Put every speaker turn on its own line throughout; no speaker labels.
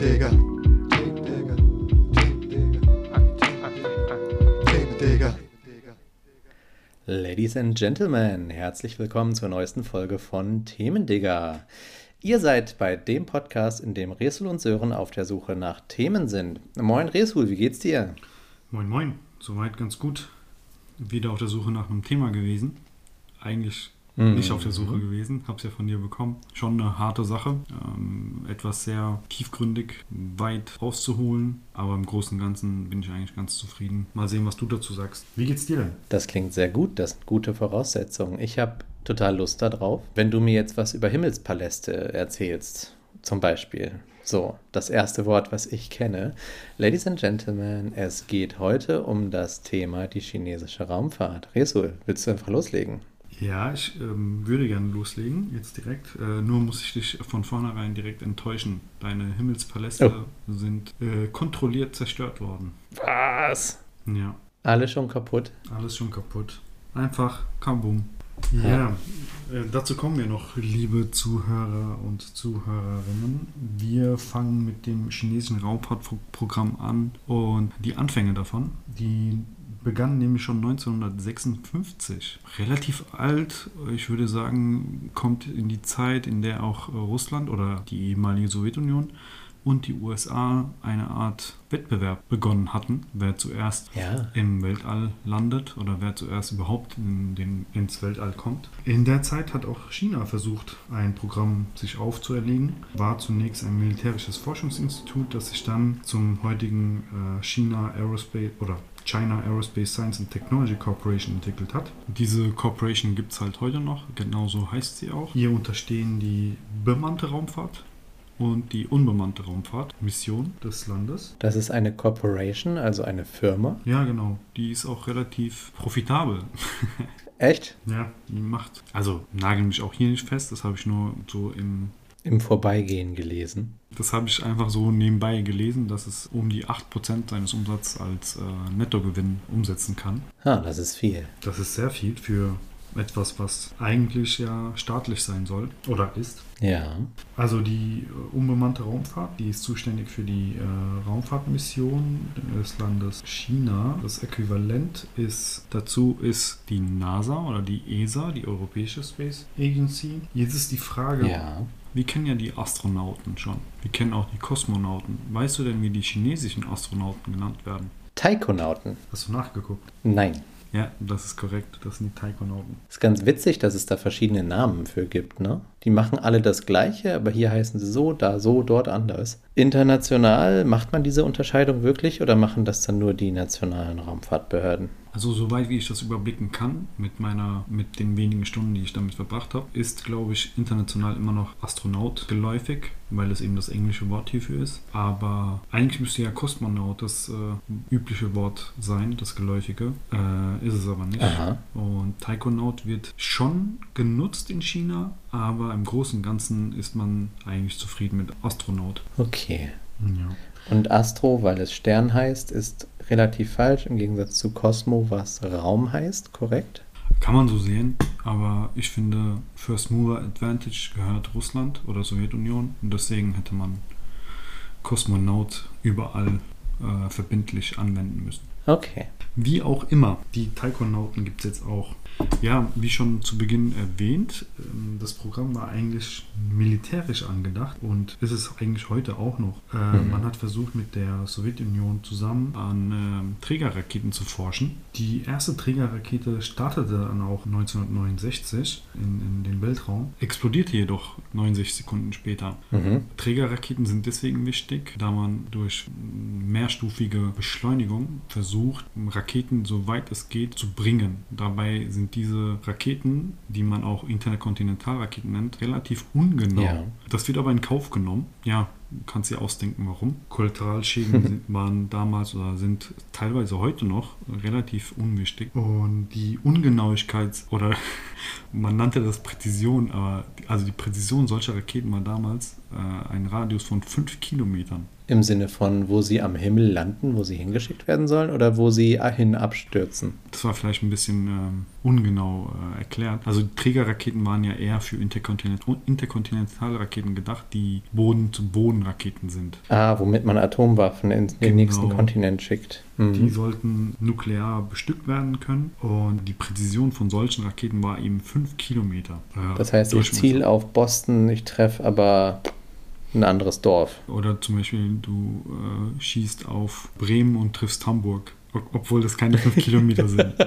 Themendigger. Themendigger. Themendigger. Themendigger.
Ladies and Gentlemen, herzlich willkommen zur neuesten Folge von Themendigger. Ihr seid bei dem Podcast, in dem Resul und Sören auf der Suche nach Themen sind. Moin Resul, wie geht's dir?
Moin, moin. Soweit ganz gut. Wieder auf der Suche nach einem Thema gewesen. Eigentlich
Mhm.
nicht auf der Suche gewesen. Hab's ja von dir bekommen. Schon eine harte Sache. Ähm, etwas sehr tiefgründig, weit rauszuholen. Aber im Großen und Ganzen bin ich eigentlich ganz zufrieden. Mal sehen, was du dazu sagst. Wie geht's dir denn?
Das klingt sehr gut, das sind gute Voraussetzungen. Ich habe total Lust darauf. Wenn du mir jetzt was über Himmelspaläste erzählst, zum Beispiel. So, das erste Wort, was ich kenne. Ladies and Gentlemen, es geht heute um das Thema die chinesische Raumfahrt. Resul, willst du einfach loslegen?
Ja, ich ähm, würde gerne loslegen, jetzt direkt. Äh, nur muss ich dich von vornherein direkt enttäuschen. Deine Himmelspaläste sind äh, kontrolliert zerstört worden.
Was?
Ja.
Alle schon kaputt?
Alles schon kaputt. Einfach kabum. Ja, äh, dazu kommen wir noch, liebe Zuhörer und Zuhörerinnen. Wir fangen mit dem chinesischen Raumfahrtprogramm an und die Anfänge davon, die begannen nämlich schon 1956. Relativ alt, ich würde sagen, kommt in die Zeit, in der auch äh, Russland oder die ehemalige Sowjetunion und die USA eine Art Wettbewerb begonnen hatten, wer zuerst
Ja.
im Weltall landet oder wer zuerst überhaupt in den, ins Weltall kommt. In der Zeit hat auch China versucht, ein Programm sich aufzuerlegen. War zunächst ein militärisches Forschungsinstitut, das sich dann zum heutigen äh, China Aerospace oder China Aerospace Science and Technology Corporation entwickelt hat. Diese Corporation gibt es halt heute noch, genauso heißt sie auch. Ihr unterstehen die bemannte Raumfahrt und die unbemannte Raumfahrt, Mission des Landes.
Das ist eine Corporation, also eine Firma.
Ja, genau. Die ist auch relativ profitabel.
Echt?
Ja, die macht. Also nageln mich auch hier nicht fest, das habe ich nur so im.
Im Vorbeigehen gelesen.
Das habe ich einfach so nebenbei gelesen, dass es um die 8% seines Umsatzes als äh, Nettogewinn umsetzen kann.
Ah, das ist viel.
Das ist sehr viel für etwas, was eigentlich ja staatlich sein soll oder ist.
Ja.
Also die äh, unbemannte Raumfahrt, die ist zuständig für die äh, Raumfahrtmission des Landes China. Das Äquivalent ist dazu ist die NASA oder die ESA, die Europäische Space Agency. Jetzt ist die Frage,
Ja.
Wir kennen ja die Astronauten schon. Wir kennen auch die Kosmonauten. Weißt du denn, wie die chinesischen Astronauten genannt werden?
Taikonauten.
Hast du nachgeguckt?
Nein.
Ja, das ist korrekt. Das sind die Taikonauten.
Ist ganz witzig, dass es da verschiedene Namen für gibt, ne? Die machen alle das Gleiche, aber hier heißen sie so, da so, dort anders. International macht man diese Unterscheidung wirklich oder machen das dann nur die nationalen Raumfahrtbehörden?
Also soweit wie ich das überblicken kann, mit meiner, mit den wenigen Stunden, die ich damit verbracht habe, ist, glaube ich, international immer noch Astronaut geläufig, weil es eben das englische Wort hierfür ist. Aber eigentlich müsste ja Kosmonaut das äh, übliche Wort sein, das geläufige. Äh, ist es aber nicht.
Aha.
Und Taikonaut wird schon genutzt in China, aber im Großen und Ganzen ist man eigentlich zufrieden mit Astronaut.
Okay.
Ja.
Und Astro, weil es Stern heißt, ist relativ falsch im Gegensatz zu Cosmo, was Raum heißt, korrekt?
Kann man so sehen, aber ich finde, First Mover Advantage gehört Russland oder Sowjetunion und deswegen hätte man Kosmonaut überall äh, verbindlich anwenden müssen.
Okay.
Wie auch immer, die Taikonauten gibt es jetzt auch. Ja, wie schon zu Beginn erwähnt, ähm, das Programm war eigentlich militärisch angedacht und ist es eigentlich heute auch noch. Äh,
Mhm.
Man hat versucht, mit der Sowjetunion zusammen an ähm, Trägerraketen zu forschen. Die erste Trägerrakete startete dann auch 1969 in, in den Weltraum, explodierte jedoch 69 Sekunden später.
Mhm.
Trägerraketen sind deswegen wichtig, da man durch mehrstufige Beschleunigung versucht, Raketen so weit es geht zu bringen. Dabei sind diese Raketen, die man auch Interkontinentalraketen nennt, relativ ungenau.
Ja.
Das wird aber in Kauf genommen. Ja, kannst dir ausdenken, warum. Kollateralschäden waren damals oder sind teilweise heute noch relativ unwichtig. Und die Ungenauigkeit oder man nannte das Präzision, aber also die Präzision solcher Raketen war damals äh, ein Radius von 5 Kilometern.
Im Sinne von, wo sie am Himmel landen, wo sie hingeschickt werden sollen oder wo sie hin abstürzen?
Das war vielleicht ein bisschen ähm, ungenau äh, erklärt. Also die Trägerraketen waren ja eher für Interkontinent Interkontinentalraketen gedacht, die Boden-zu-Boden-Raketen sind.
Ah, womit man Atomwaffen in den
Genau.
nächsten Kontinent schickt. Mhm.
Die sollten nuklear bestückt werden können und die Präzision von solchen Raketen war eben 5 Kilometer. äh,
Das heißt, ich ziele auf Boston, ich treffe aber ein anderes Dorf.
Oder zum Beispiel, du äh, schießt auf Bremen und triffst Hamburg, ob- obwohl das keine 5 Kilometer sind.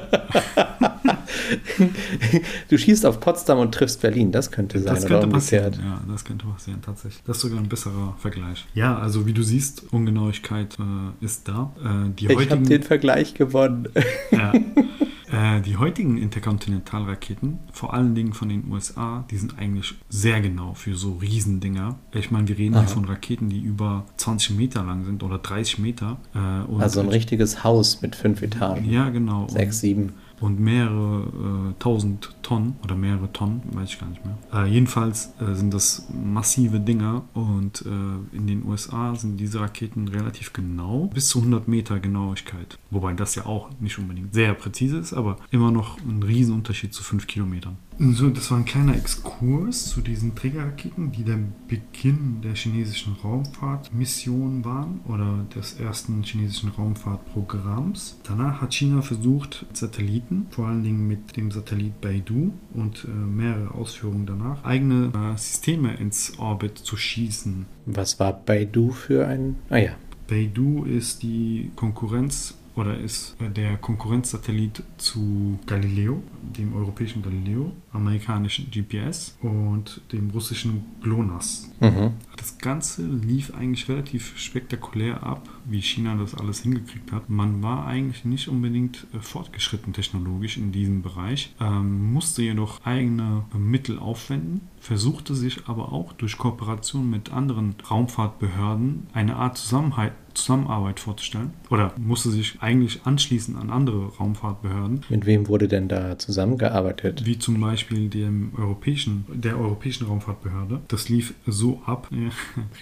Du schießt auf Potsdam und triffst Berlin, das könnte sein
Das könnte passieren. Ja, das könnte passieren, tatsächlich. Das ist sogar ein besserer Vergleich. Ja, also wie du siehst, Ungenauigkeit äh, ist da. Äh,
Ich habe den Vergleich gewonnen.
ja, die heutigen Interkontinentalraketen, vor allen Dingen von den USA, die sind eigentlich sehr genau für so Riesendinger. Ich meine, wir reden
Aha.
hier von Raketen, die über 20 Meter lang sind oder 30 Meter. Äh,
Also ein richtiges Haus mit fünf Etagen.
Ja, genau.
Sechs, sieben.
und mehrere äh, tausend Tonnen oder mehrere Tonnen, weiß ich gar nicht mehr. Äh, jedenfalls äh, sind das massive Dinger und äh, in den USA sind diese Raketen relativ genau, bis zu 100 Meter Genauigkeit. Wobei das ja auch nicht unbedingt sehr präzise ist, aber immer noch ein Riesenunterschied zu 5 Kilometern. So, das war ein kleiner Exkurs zu diesen Trägerraketen, die der Beginn der chinesischen Raumfahrtmission waren oder des ersten chinesischen Raumfahrtprogramms. Danach hat China versucht, Satelliten, vor allen Dingen mit dem Satellit Beidou und äh, mehrere Ausführungen danach, eigene äh, Systeme ins Orbit zu schießen.
Was war Baidu für ein. Ah ja.
Beidou ist die Konkurrenz oder ist äh, der Konkurrenzsatellit zu Galileo, dem europäischen Galileo, amerikanischen GPS und dem russischen GLONASS.
Mhm.
Das Ganze lief eigentlich relativ spektakulär ab, wie China das alles hingekriegt hat. Man war eigentlich nicht unbedingt äh, fortgeschritten technologisch in diesem Bereich, ähm, musste jedoch eigene äh, Mittel aufwenden, versuchte sich aber auch durch Kooperation mit anderen Raumfahrtbehörden eine Art Zusammenhalt, Zusammenarbeit vorzustellen oder musste sich eigentlich anschließen an andere Raumfahrtbehörden,
Mit wem wurde denn da zusammengearbeitet?
wie zum Beispiel dem europäischen, der Europäischen Raumfahrtbehörde. Das lief so ab, äh,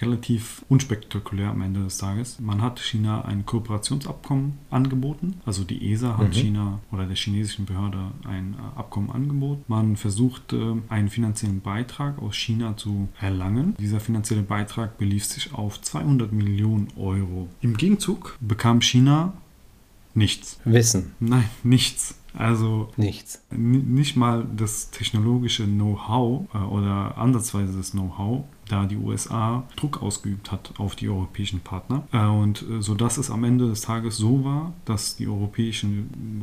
relativ unspektakulär am Ende des Tages. Man hat China ein Kooperationsabkommen angeboten, also die ESA hat
Mhm.
China oder der chinesischen Behörde ein äh, Abkommen angeboten. Man versucht, äh, einen finanziellen Beitrag aus China zu erlangen. Dieser finanzielle Beitrag belief sich auf 200 Millionen Euro. Im Gegenzug bekam China nichts.
Wissen.
Nein, nichts. Also
Nichts.
Nicht mal das technologische Know-how äh, oder ansatzweise das Know-how, da die USA Druck ausgeübt hat auf die europäischen Partner. Äh, und äh, so dass es am Ende des Tages so war, dass die europäische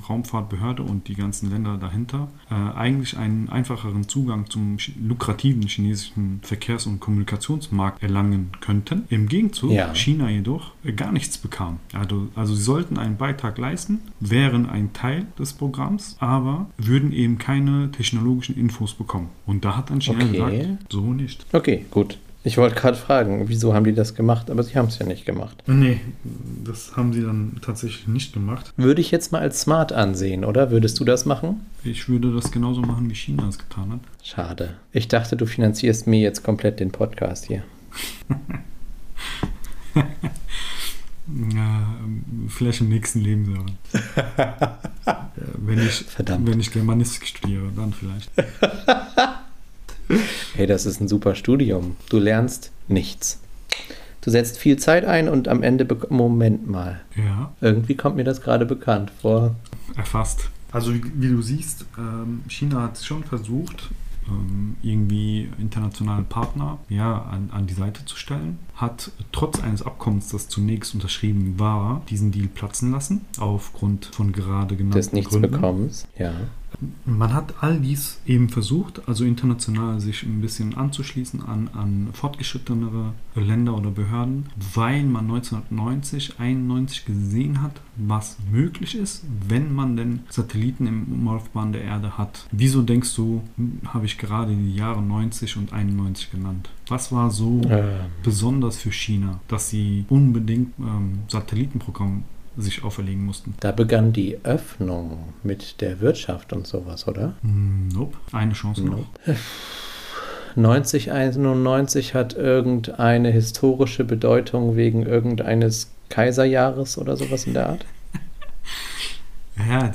Raumfahrtbehörde und die ganzen Länder dahinter äh, eigentlich einen einfacheren Zugang zum lukrativen chinesischen Verkehrs- und Kommunikationsmarkt erlangen könnten. Im Gegenzug
Ja.
China jedoch gar nichts bekam. Also, also sie sollten einen Beitrag leisten, wären ein Teil des Programms, aber würden eben keine technologischen Infos bekommen. Und da hat dann China
Okay.
gesagt, so nicht.
Okay, gut. Ich wollte gerade fragen, wieso haben die das gemacht, aber sie haben es ja nicht gemacht.
Nee, das haben sie dann tatsächlich nicht gemacht.
Würde ich jetzt mal als smart ansehen, oder? Würdest du das machen?
Ich würde das genauso machen, wie China es getan hat.
Schade. Ich dachte, du finanzierst mir jetzt komplett den Podcast hier.
Ja, vielleicht im nächsten Leben hören. wenn, ich,
Verdammt.
wenn ich Germanistik studiere, dann vielleicht.
Hey, das ist ein super Studium. Du lernst nichts. Du setzt viel Zeit ein und am Ende. Moment mal.
Ja,
Irgendwie kommt mir das gerade bekannt vor.
erfasst. Also wie, wie du siehst, ähm, China hat schon versucht, ähm, irgendwie internationale Partner ja, an, an die Seite zu stellen, hat trotz eines Abkommens, das zunächst unterschrieben war, diesen Deal platzen lassen, aufgrund von gerade genannten
Des Nichtsbekommens. Ja.
Man hat all dies eben versucht, also international sich ein bisschen anzuschließen an, an fortgeschrittenere Länder oder Behörden, weil man 1990, 91 gesehen hat, was möglich ist, wenn man denn Satelliten im Umlaufbahn der Erde hat. Wieso denkst du, habe ich gerade die Jahre 90 und 91 genannt? Was war so
Ähm,
besonders für China, dass sie unbedingt ähm, Satellitenprogramm sich auferlegen mussten?
da begann die Öffnung mit der Wirtschaft und sowas, oder?
Hm, Nope. Eine Chance noch.
Nope. 9091 hat irgendeine historische Bedeutung wegen irgendeines Kaiserjahres oder sowas in der Art?
Ja,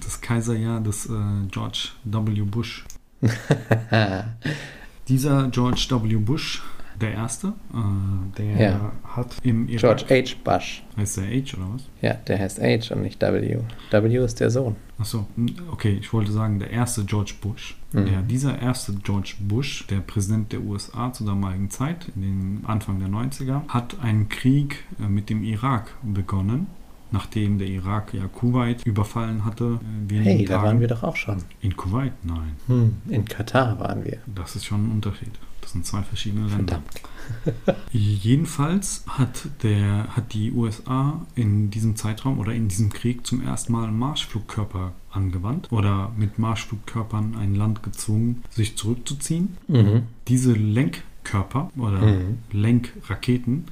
das Kaiserjahr des äh, George W. Bush. Dieser George W. Bush, der Erste, äh, der
Ja.
hat im Irak...
George H. Bush.
Heißt der H oder was?
Ja, der heißt H und nicht W. W ist der Sohn.
Achso, okay, ich wollte sagen, der erste George Bush.
Mhm.
Ja, dieser erste George Bush, der Präsident der USA zur damaligen Zeit, in den Anfang der 90er, hat einen Krieg äh, mit dem Irak begonnen, nachdem der Irak ja Kuwait überfallen hatte. äh,
Hey, da
Tagen.
waren wir doch auch schon.
In Kuwait? Nein,
Hm, in Katar waren wir.
das ist schon ein Unterschied. Das sind zwei verschiedene Länder. Jedenfalls hat, der, hat die USA in diesem Zeitraum oder in diesem Krieg zum ersten Mal Marschflugkörper angewandt oder mit Marschflugkörpern ein Land gezwungen, sich zurückzuziehen.
Mhm.
Diese Lenkkörper oder
Mhm.
Lenkraketen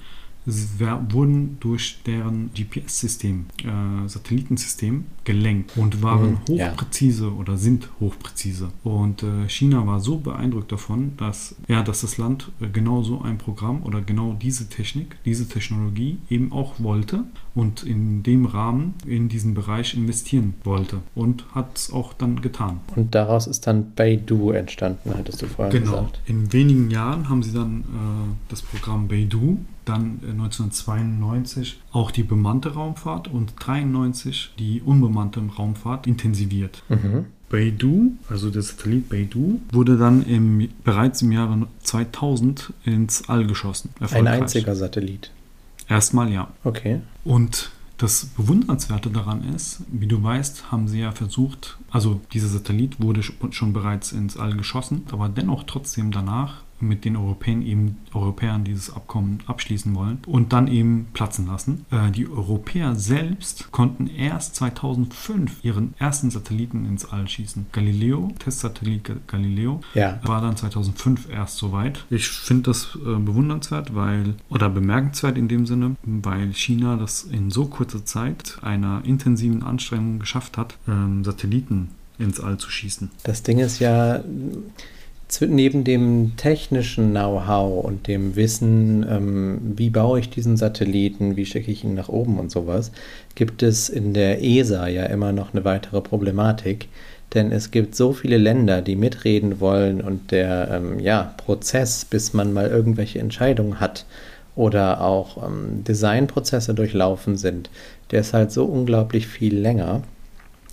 wurden durch deren GPS-System, äh, Satellitensystem gelenkt und waren
Mhm, ja.
hochpräzise oder sind hochpräzise. Und äh, China war so beeindruckt davon, dass, ja, dass das Land äh, genau so ein Programm oder genau diese Technik, diese Technologie eben auch wollte und in dem Rahmen in diesen Bereich investieren wollte und hat es auch dann getan.
Und daraus ist dann Beidou entstanden, hattest du vorhin
Genau.
gesagt.
In wenigen Jahren haben sie dann äh, das Programm Beidou, dann äh, 1992 auch die bemannte Raumfahrt und 93 die unbemannte Raumfahrt intensiviert.
Mhm.
Beidou, also der Satellit Beidou, wurde dann im, bereits im Jahre 2000 ins All geschossen.
Ein einziger Satellit.
Erstmal ja.
Okay.
Und das Bewundernswerte daran ist, wie du weißt, haben sie ja versucht, also dieser Satellit wurde sch- schon bereits ins All geschossen, aber dennoch trotzdem danach mit den Europäern eben Europäern dieses Abkommen abschließen wollen und dann eben platzen lassen. Äh, die Europäer selbst konnten erst 2005 ihren ersten Satelliten ins All schießen. Galileo, Testsatellit Ga- Galileo,
Ja.
war dann 2005 erst soweit. Ich finde das äh, bewundernswert, weil, oder bemerkenswert in dem Sinne, weil China das in so kurzer Zeit einer intensiven Anstrengung geschafft hat, ähm, Satelliten ins All zu schießen.
Das Ding ist ja, neben dem technischen Know-how und dem Wissen, ähm, wie baue ich diesen Satelliten, wie schicke ich ihn nach oben und sowas, gibt es in der ESA ja immer noch eine weitere Problematik. Denn es gibt so viele Länder, die mitreden wollen und der ähm, ja, Prozess, bis man mal irgendwelche Entscheidungen hat oder auch ähm, Designprozesse durchlaufen sind, der ist halt so unglaublich viel länger.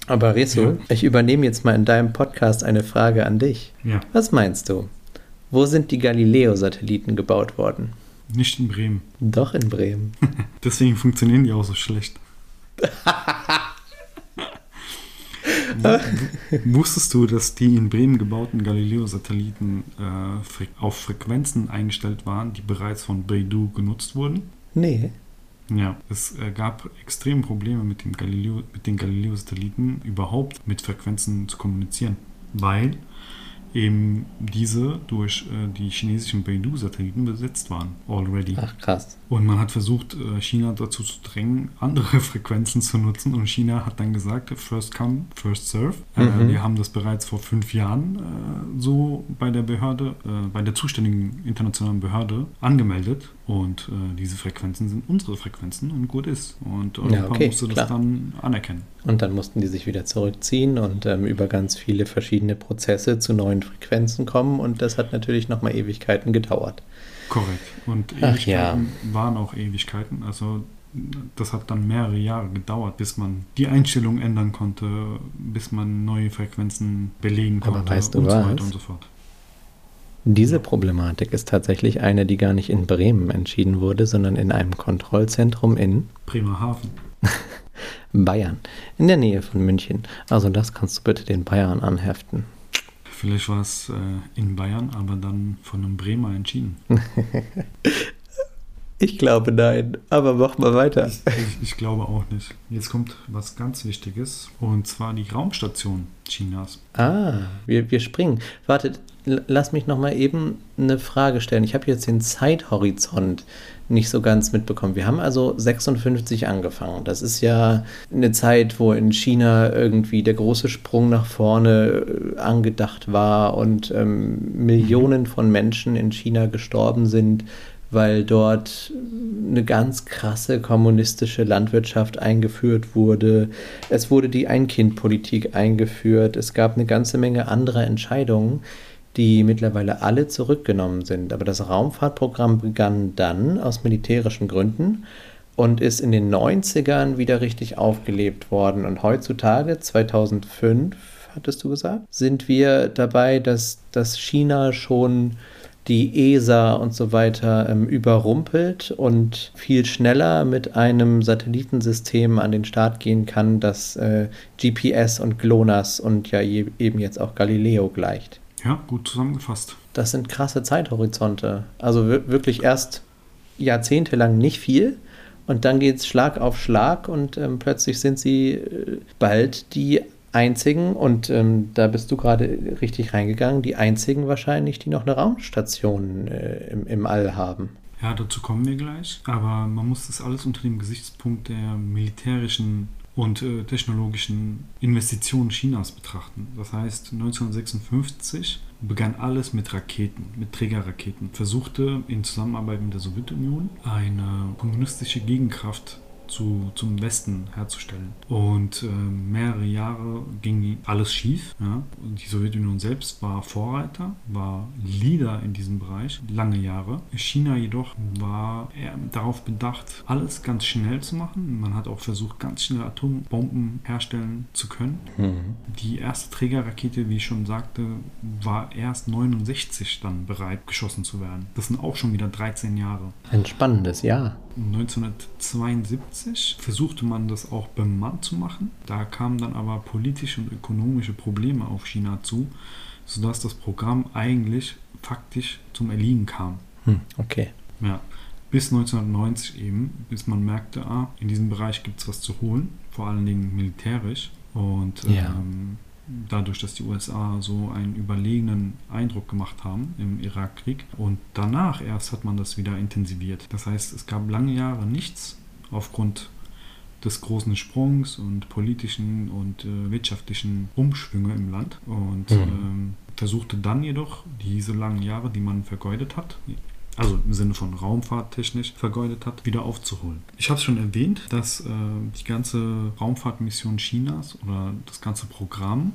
Aber Rezo,
Ja.
ich übernehme jetzt mal in deinem Podcast eine Frage an dich.
Ja,
Was meinst du? Wo sind die Galileo-Satelliten gebaut worden?
nicht in Bremen.
Doch in Bremen.
Deswegen funktionieren die auch so schlecht. Wusstest du, dass die in Bremen gebauten Galileo-Satelliten äh, auf Frequenzen eingestellt waren, die bereits von Beidou genutzt wurden?
Nee.
Ja, es äh, gab extreme Probleme mit, dem Galileo, mit den Galileo-Satelliten überhaupt mit Frequenzen zu kommunizieren, weil eben diese durch äh, die chinesischen Beidou-Satelliten besetzt waren, already.
Ach krass.
Und man hat versucht, äh, China dazu zu drängen, andere Frequenzen zu nutzen. Und China hat dann gesagt, first come, first serve. Äh,
Mhm.
wir haben das bereits vor fünf Jahren äh, so bei der Behörde, äh, bei der zuständigen internationalen Behörde angemeldet. Und äh, diese Frequenzen sind unsere Frequenzen und gut ist. Und Europa
okay,
musste das
klar.
dann anerkennen.
Und dann mussten die sich wieder zurückziehen und ähm, über ganz viele verschiedene Prozesse zu neuen Frequenzen kommen. Und das hat natürlich nochmal Ewigkeiten gedauert.
Korrekt. Und
Ach
Ewigkeiten waren auch Ewigkeiten. Also das hat dann mehrere Jahre gedauert, bis man die Einstellung ändern konnte, bis man neue Frequenzen belegen konnte
weißt du
und so weiter und so fort.
Diese Problematik ist tatsächlich eine, die gar nicht in Bremen entschieden wurde, sondern in einem Kontrollzentrum in
Bremerhaven.
Bayern, in der Nähe von München. Also das kannst du bitte den Bayern anheften.
Vielleicht war es äh, in Bayern, aber dann von einem Bremer entschieden.
Ich glaube nein, aber mach mal weiter.
Ich, ich, ich glaube auch nicht. Jetzt kommt was ganz Wichtiges und zwar die Raumstation Chinas.
Ah, wir, wir springen. Wartet, lass mich noch mal eben eine Frage stellen. Ich habe jetzt den Zeithorizont nicht so ganz mitbekommen. Wir haben also 56 angefangen. Das ist ja eine Zeit, wo in China irgendwie der große Sprung nach vorne äh, angedacht war und ähm, Millionen von Menschen in China gestorben sind, weil dort eine ganz krasse kommunistische Landwirtschaft eingeführt wurde. Es wurde die Ein-Kind-Politik eingeführt. Es gab eine ganze Menge anderer Entscheidungen, die mittlerweile alle zurückgenommen sind. Aber das Raumfahrtprogramm begann dann aus militärischen Gründen und ist in den 90ern wieder richtig aufgelebt worden. Und heutzutage, 2005, hattest du gesagt, sind wir dabei, dass, dass China schon die ESA und so weiter ähm, überrumpelt und viel schneller mit einem Satellitensystem an den Start gehen kann, das äh, GPS und GLONASS und ja eben jetzt auch Galileo gleicht.
Ja, gut zusammengefasst.
Das sind krasse Zeithorizonte. Also wirklich erst jahrzehntelang nicht viel und dann geht es Schlag auf Schlag und ähm, plötzlich sind sie äh, bald die einzigen, und ähm, da bist du gerade richtig reingegangen, die einzigen wahrscheinlich, die noch eine Raumstation äh, im, im All haben.
Ja, dazu kommen wir gleich. Aber man muss das alles unter dem Gesichtspunkt der militärischen und äh, technologischen Investitionen Chinas betrachten. Das heißt, 1956 begann alles mit Raketen, mit Trägerraketen. Versuchte in Zusammenarbeit mit der Sowjetunion eine kommunistische Gegenkraft zu, zum Westen herzustellen. Und äh, mehrere Jahre ging alles schief. Ja? Die Sowjetunion selbst war Vorreiter, war Leader in diesem Bereich, lange Jahre. China jedoch war darauf bedacht, alles ganz schnell zu machen. Man hat auch versucht, ganz schnell Atombomben herstellen zu können. Mhm. Die erste Trägerrakete, wie ich schon sagte, war erst 69 dann bereit, geschossen zu werden. Das sind auch schon wieder 13 Jahre.
Ein spannendes Jahr.
1972 versuchte man das auch bemannt zu machen. Da kamen dann aber politische und ökonomische Probleme auf China zu, sodass das Programm eigentlich faktisch zum Erliegen kam.
Hm, okay.
Ja, bis 1990 eben, bis man merkte, ah, in diesem Bereich gibt es was zu holen, vor allen Dingen militärisch. Und ja. ähm, dadurch, dass die USA so einen überlegenen Eindruck gemacht haben im Irakkrieg. Und danach erst hat man das wieder intensiviert. Das heißt, es gab lange Jahre nichts aufgrund des großen Sprungs und politischen und äh, wirtschaftlichen Umschwünge im Land. Und mhm. ähm, versuchte dann jedoch diese langen Jahre, die man vergeudet hat, also im Sinne von raumfahrttechnisch vergeudet hat, wieder aufzuholen. Ich habe es schon erwähnt, dass äh, die ganze Raumfahrtmission Chinas oder das ganze Programm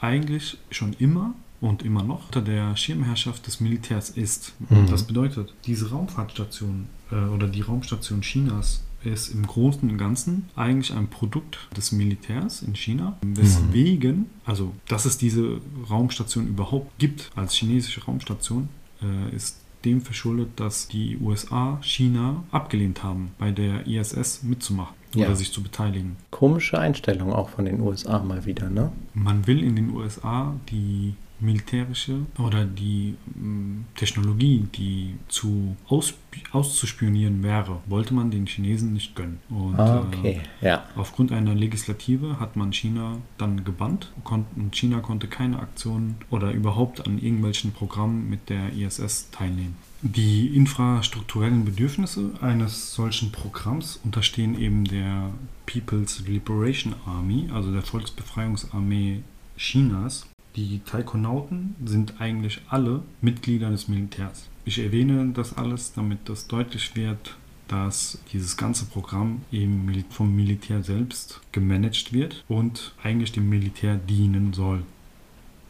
eigentlich schon immer und immer noch unter der Schirmherrschaft des Militärs ist. Mhm. Das bedeutet, diese Raumfahrtstation äh, oder die Raumstation Chinas ist im Großen und Ganzen eigentlich ein Produkt des Militärs in China, weswegen, mhm. also dass es diese Raumstation überhaupt gibt als chinesische Raumstation, äh, ist dem verschuldet, dass die USA China abgelehnt haben, bei der ISS mitzumachen ja. oder sich zu beteiligen.
Komische Einstellung auch von den USA mal wieder, ne?
Man will in den USA die militärische oder die ähm, Technologie, die zu aus, auszuspionieren wäre, wollte man den Chinesen nicht gönnen. Und
ah, okay. äh, ja.
aufgrund einer Legislative hat man China dann gebannt und China konnte keine Aktionen oder überhaupt an irgendwelchen Programmen mit der ISS teilnehmen. Die infrastrukturellen Bedürfnisse eines solchen Programms unterstehen eben der People's Liberation Army, also der Volksbefreiungsarmee Chinas, die Taikonauten sind eigentlich alle Mitglieder des Militärs. Ich erwähne das alles, damit das deutlich wird, dass dieses ganze Programm eben vom Militär selbst gemanagt wird und eigentlich dem Militär dienen soll.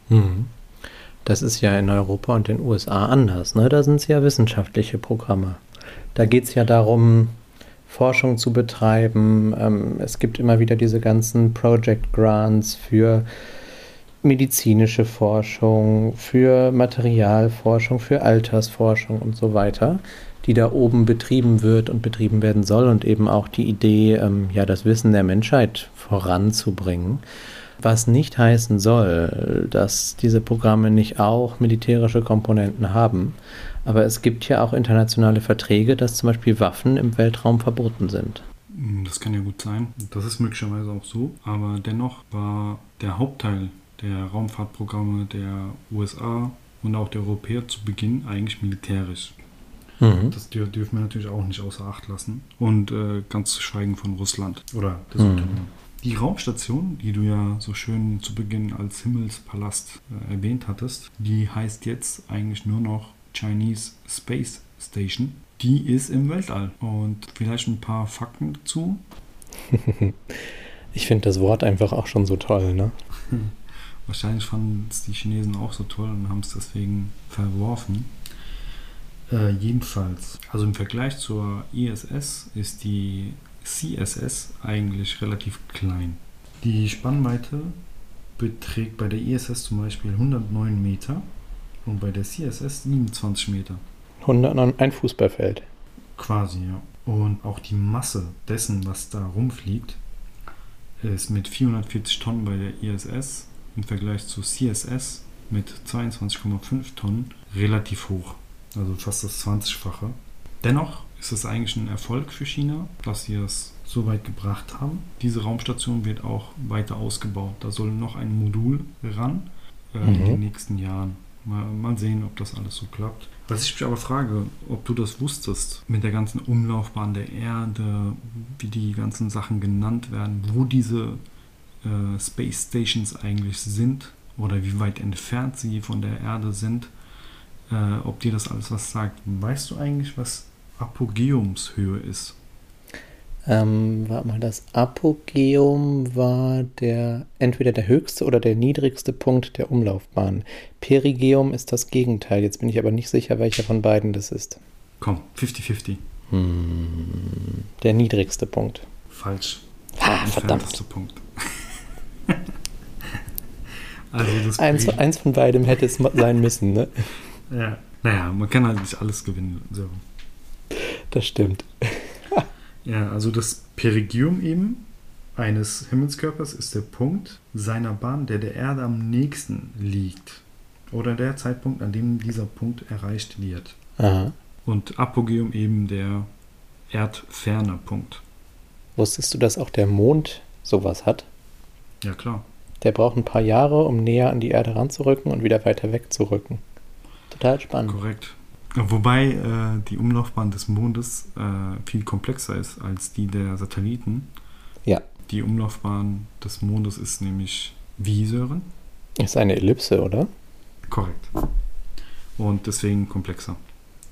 Mhm. Das ist ja in Europa und den USA anders. Ne? Da sind es ja wissenschaftliche Programme. Da geht es ja darum, Forschung zu betreiben. Ähm, es gibt immer wieder diese ganzen Project Grants für medizinische Forschung, für Materialforschung, für Altersforschung und so weiter, die da oben betrieben wird und betrieben werden soll und eben auch die Idee, ähm, ja, das Wissen der Menschheit voranzubringen. Was nicht heißen soll, dass diese Programme nicht auch militärische Komponenten haben. Aber es gibt ja auch internationale Verträge, dass zum Beispiel Waffen im Weltraum verboten sind.
Das kann ja gut sein. Das ist möglicherweise auch so. Aber dennoch war der Hauptteil der Raumfahrtprogramme der USA und auch der Europäer zu Beginn eigentlich militärisch.
Mhm.
Das dür dürfen wir natürlich auch nicht außer Acht lassen. Und äh, ganz zu schweigen von Russland oder der
Mhm.
Die Raumstation, die du ja so schön zu Beginn als Himmelspalast äh, erwähnt hattest, die heißt jetzt eigentlich nur noch Chinese Space Station. Die ist im Weltall. Und vielleicht ein paar Fakten dazu.
Ich finde das Wort einfach auch schon so toll, ne?
Wahrscheinlich fanden es die Chinesen auch so toll und haben es deswegen verworfen. Äh, jedenfalls, also im Vergleich zur ISS ist die CSS eigentlich relativ klein. Die Spannweite beträgt bei der ISS zum Beispiel 109 Meter und bei der CSS 27 Meter.
100 ein Fußballfeld.
Quasi, ja. Und auch die Masse dessen, was da rumfliegt, ist mit 440 Tonnen bei der ISS im Vergleich zu CSS mit 22,5 Tonnen relativ hoch. Also fast das 20-fache. Dennoch ist es eigentlich ein Erfolg für China, dass sie es so weit gebracht haben. Diese Raumstation wird auch weiter ausgebaut. Da soll noch ein Modul ran äh, in
Mhm.
den nächsten Jahren. Mal, mal sehen, ob das alles so klappt. Was ich mich aber frage, ob du das wusstest, mit der ganzen Umlaufbahn der Erde, wie die ganzen Sachen genannt werden, wo diese äh, Space Stations eigentlich sind oder wie weit entfernt sie von der Erde sind, äh, ob dir das alles was sagt. Weißt du eigentlich, was Apogeumshöhe ist?
Ähm, warte mal, das Apogeum war der entweder der höchste oder der niedrigste Punkt der Umlaufbahn. Perigeum ist das Gegenteil. Jetzt bin ich aber nicht sicher, welcher von beiden das ist.
Komm, 50-50.
Hm, der niedrigste Punkt.
Falsch.
Ah, verdammt.
Punkt. also das
Eins, eins von beidem hätte es sein müssen, ne?
Ja. Naja, man kann halt nicht alles gewinnen. So.
Das stimmt.
Ja, also das Perigium eben eines Himmelskörpers ist der Punkt seiner Bahn, der der Erde am nächsten liegt. Oder der Zeitpunkt, an dem dieser Punkt erreicht wird.
Aha.
Und Apogeum eben der erdferne Punkt.
Wusstest du, dass auch der Mond sowas hat?
Ja, klar.
Der braucht ein paar Jahre, um näher an die Erde ranzurücken und wieder weiter wegzurücken. Total spannend.
Korrekt. Wobei äh, die Umlaufbahn des Mondes äh, viel komplexer ist als die der Satelliten.
Ja.
Die Umlaufbahn des Mondes ist nämlich wie, Sören?
Ist eine Ellipse, oder?
Korrekt. Und deswegen komplexer.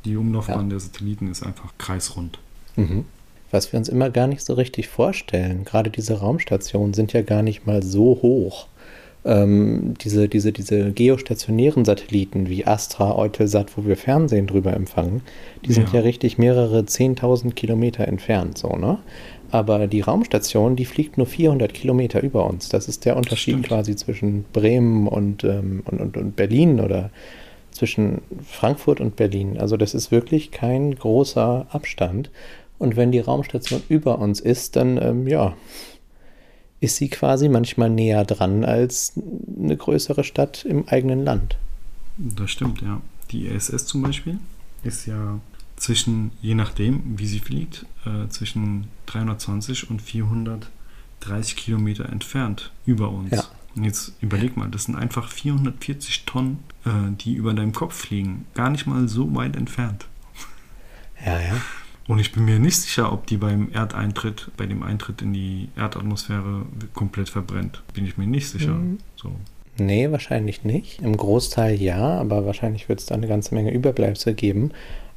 Die Umlaufbahn
Ja.
der Satelliten ist einfach kreisrund.
Mhm. Was wir uns immer gar nicht so richtig vorstellen, gerade diese Raumstationen sind ja gar nicht mal so hoch. Ähm, diese, diese, diese geostationären Satelliten wie Astra, Eutelsat, wo wir Fernsehen drüber empfangen, die sind
Ja.
ja, richtig mehrere 10.000 Kilometer entfernt, so, ne? Aber die Raumstation, die fliegt nur 400 Kilometer über uns. Das ist der Unterschied quasi zwischen Bremen und, ähm, und, und, und Berlin oder zwischen Frankfurt und Berlin. Also das ist wirklich kein großer Abstand. Und wenn die Raumstation über uns ist, dann ähm, ja, ist sie quasi manchmal näher dran als eine größere Stadt im eigenen Land.
Das stimmt, ja. Die ISS zum Beispiel ist ja zwischen, je nachdem, wie sie fliegt, äh, zwischen 320 und 430 Kilometer entfernt über uns.
Ja.
Und jetzt überleg mal, das sind einfach 440 Tonnen, äh, die über deinem Kopf fliegen. Gar nicht mal so weit entfernt.
Ja, ja.
Und ich bin mir nicht sicher, ob die beim Erdeintritt, bei dem Eintritt in die Erdatmosphäre komplett verbrennt. Bin ich mir nicht sicher.
Mhm.
So.
Nee, wahrscheinlich nicht. Im Großteil ja, aber wahrscheinlich wird es da eine ganze Menge Überbleibsel geben.